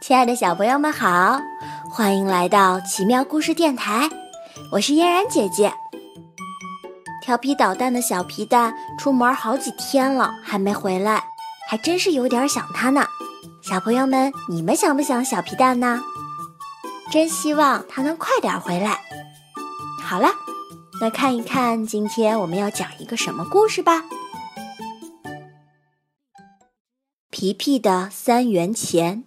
亲爱的小朋友们好，欢迎来到奇妙故事电台，我是嫣然姐姐。调皮捣蛋的小皮蛋出门好几天了，还没回来，还真是有点想他呢。小朋友们，你们想不想小皮蛋呢？真希望他能快点回来。好了，那看一看今天我们要讲一个什么故事吧。皮皮的三元钱。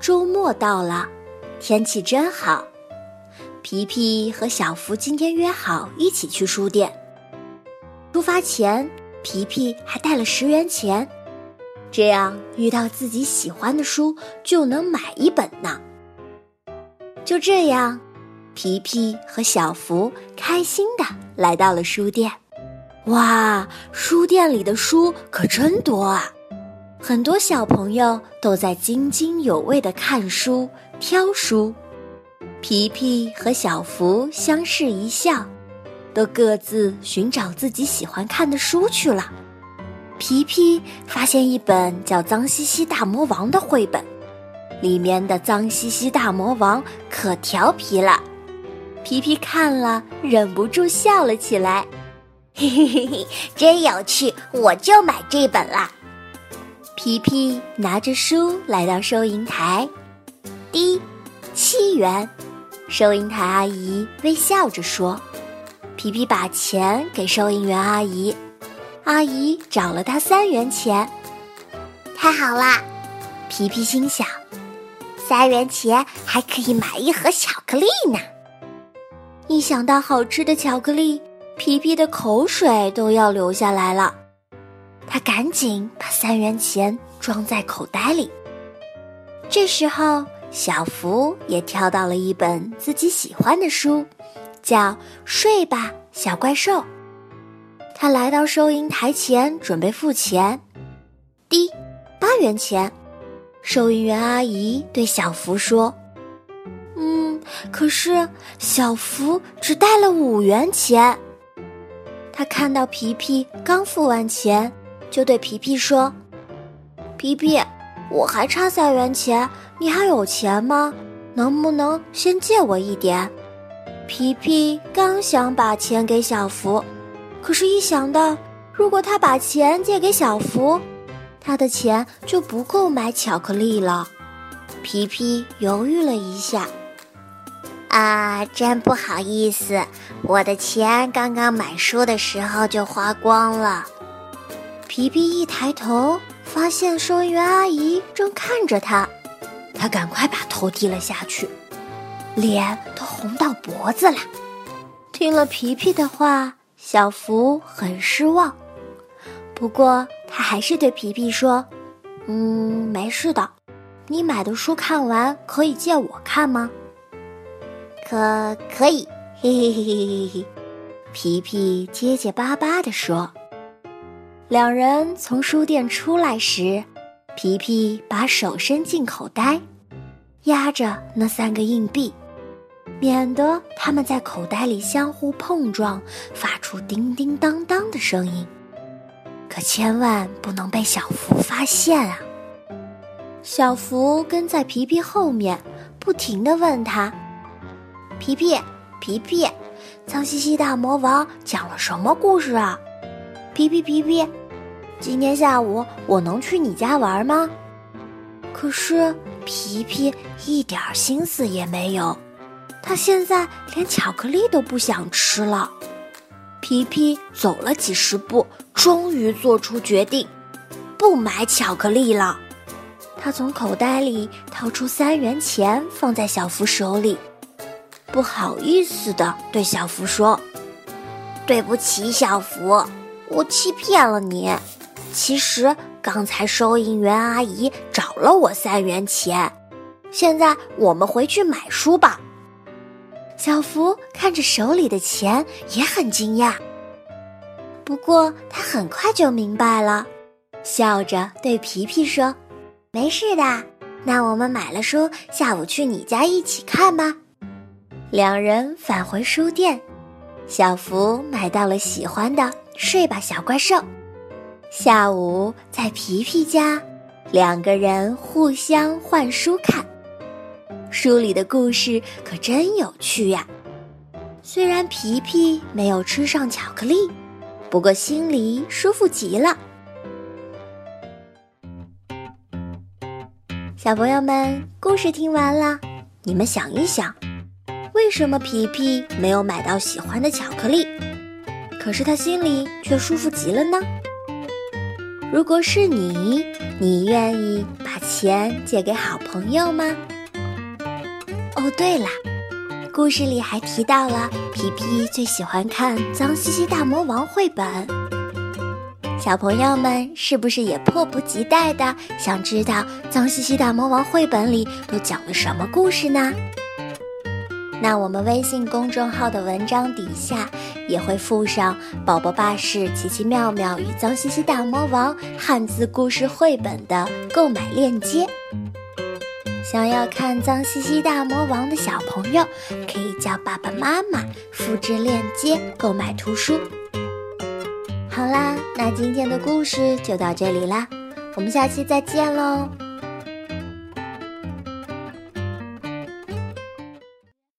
周末到了，天气真好。皮皮和小福今天约好一起去书店。出发前，皮皮还带了十元钱，这样遇到自己喜欢的书就能买一本呢。就这样，皮皮和小福开心的来到了书店。哇，书店里的书可真多啊！很多小朋友都在津津有味地看书、挑书。皮皮和小福相视一笑，都各自寻找自己喜欢看的书去了。皮皮发现一本叫《脏兮兮大魔王》的绘本，里面的脏兮兮大魔王可调皮了。皮皮看了，忍不住笑了起来。嘿嘿嘿嘿，真有趣！我就买这本了。皮皮拿着书来到收银台，滴，七元。收银台阿姨微笑着说：“皮皮把钱给收银员阿姨，阿姨找了他三元钱。太好啦！”皮皮心想：“三元钱还可以买一盒巧克力呢。”一想到好吃的巧克力，皮皮的口水都要流下来了。他赶紧把三元钱装在口袋里。这时候，小福也挑到了一本自己喜欢的书，叫《睡吧，小怪兽》。他来到收银台前准备付钱，滴，八元钱。收银员阿姨对小福说：“嗯，可是小福只带了五元钱。”他看到皮皮刚付完钱。就对皮皮说：“皮皮，我还差三元钱，你还有钱吗？能不能先借我一点？”皮皮刚想把钱给小福，可是，一想到如果他把钱借给小福，他的钱就不够买巧克力了。皮皮犹豫了一下：“啊，真不好意思，我的钱刚刚买书的时候就花光了。”皮皮一抬头，发现收银员阿姨正看着他，他赶快把头低了下去，脸都红到脖子了。听了皮皮的话，小福很失望，不过他还是对皮皮说：“嗯，没事的，你买的书看完可以借我看吗？”“可可以。”嘿嘿嘿嘿嘿嘿，皮皮结结巴巴地说。两人从书店出来时，皮皮把手伸进口袋，压着那三个硬币，免得他们在口袋里相互碰撞，发出叮叮当当的声音。可千万不能被小福发现啊！小福跟在皮皮后面，不停地问他：“皮皮，皮皮，脏兮兮大魔王讲了什么故事啊？皮皮，皮皮。”今天下午我能去你家玩吗？可是皮皮一点心思也没有，他现在连巧克力都不想吃了。皮皮走了几十步，终于做出决定，不买巧克力了。他从口袋里掏出三元钱，放在小福手里，不好意思的对小福说：“对不起，小福，我欺骗了你。”其实刚才收银员阿姨找了我三元钱，现在我们回去买书吧。小福看着手里的钱也很惊讶，不过他很快就明白了，笑着对皮皮说：“没事的，那我们买了书，下午去你家一起看吧。”两人返回书店，小福买到了喜欢的《睡吧，小怪兽》。下午在皮皮家，两个人互相换书看。书里的故事可真有趣呀！虽然皮皮没有吃上巧克力，不过心里舒服极了。小朋友们，故事听完了，你们想一想，为什么皮皮没有买到喜欢的巧克力，可是他心里却舒服极了呢？如果是你，你愿意把钱借给好朋友吗？哦，对了，故事里还提到了皮皮最喜欢看《脏兮兮大魔王》绘本。小朋友们是不是也迫不及待的想知道《脏兮兮大魔王》绘本里都讲了什么故事呢？那我们微信公众号的文章底下也会附上《宝宝巴士奇奇妙妙与脏兮兮大魔王》汉字故事绘本的购买链接。想要看《脏兮兮大魔王》的小朋友，可以叫爸爸妈妈复制链接购买图书。好啦，那今天的故事就到这里啦，我们下期再见喽。